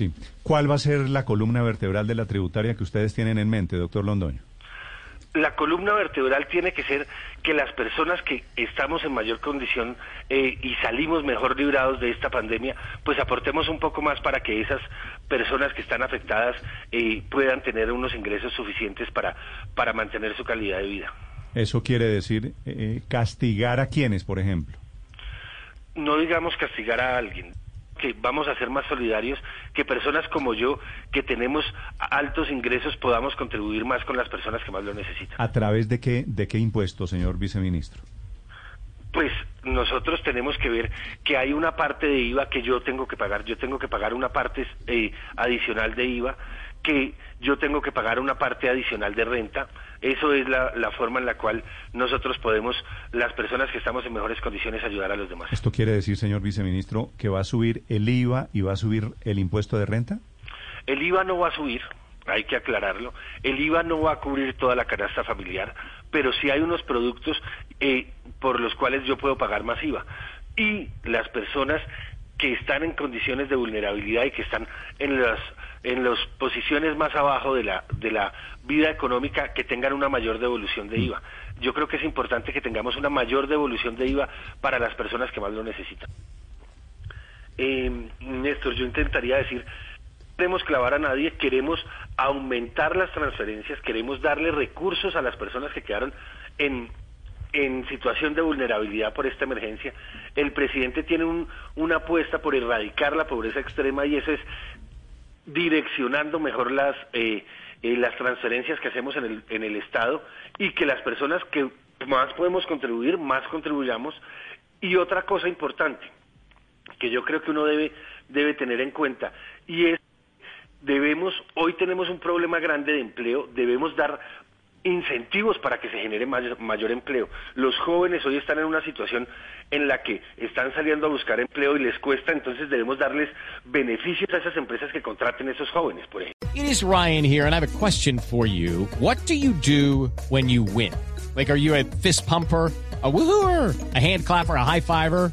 Sí. ¿Cuál va a ser la columna vertebral de la tributaria que ustedes tienen en mente, doctor Londoño? la columna vertebral tiene que ser que las personas que estamos en mayor condición eh, y salimos mejor librados de esta pandemia, pues aportemos un poco más para que esas personas que están afectadas eh, puedan tener unos ingresos suficientes para, para mantener su calidad de vida. Eso quiere decir eh, castigar a quienes, por ejemplo. No digamos castigar a alguien, que vamos a ser más solidarios, que personas como yo, que tenemos altos ingresos, podamos contribuir más con las personas que más lo necesitan. ¿A través de qué, de qué impuesto, señor viceministro? Pues nosotros tenemos que ver que hay una parte de IVA que yo tengo que pagar, yo tengo que pagar una parte eh, adicional de IVA, que yo tengo que pagar una parte adicional de renta. Eso es la, la, forma en la cual nosotros podemos, las personas que estamos en mejores condiciones, ayudar a los demás. ¿Esto quiere decir, señor viceministro, que va a subir el IVA y va a subir el impuesto de renta? El IVA no va a subir, hay que aclararlo. El IVA no va a cubrir toda la canasta familiar, pero sí hay unos productos eh, por los cuales yo puedo pagar más IVA. Y las personas que están en condiciones de vulnerabilidad y que están en las en las posiciones más abajo de la de la vida económica que tengan una mayor devolución de IVA. Yo creo que es importante que tengamos una mayor devolución de IVA para las personas que más lo necesitan. Eh, Néstor, yo intentaría decir, queremos clavar a nadie, queremos aumentar las transferencias, queremos darle recursos a las personas que quedaron en en situación de vulnerabilidad por esta emergencia. El presidente tiene un, una apuesta por erradicar la pobreza extrema y eso es direccionando mejor las, eh, eh, las transferencias que hacemos en el, en el Estado y que las personas que más podemos contribuir, más contribuyamos. Y otra cosa importante que yo creo que uno debe, debe tener en cuenta y es debemos, hoy tenemos un problema grande de empleo, debemos dar incentivos para que se genere mayor, empleo. Los jóvenes hoy están en una situación en la que están saliendo a buscar empleo y les cuesta, entonces debemos darles beneficios a esas empresas que contraten a esos jóvenes, por ejemplo. It is Ryan here and I have a question for you. What do you do when you win? Like are you a fist pumper? a woohooer, a hand clapper, a high fiver.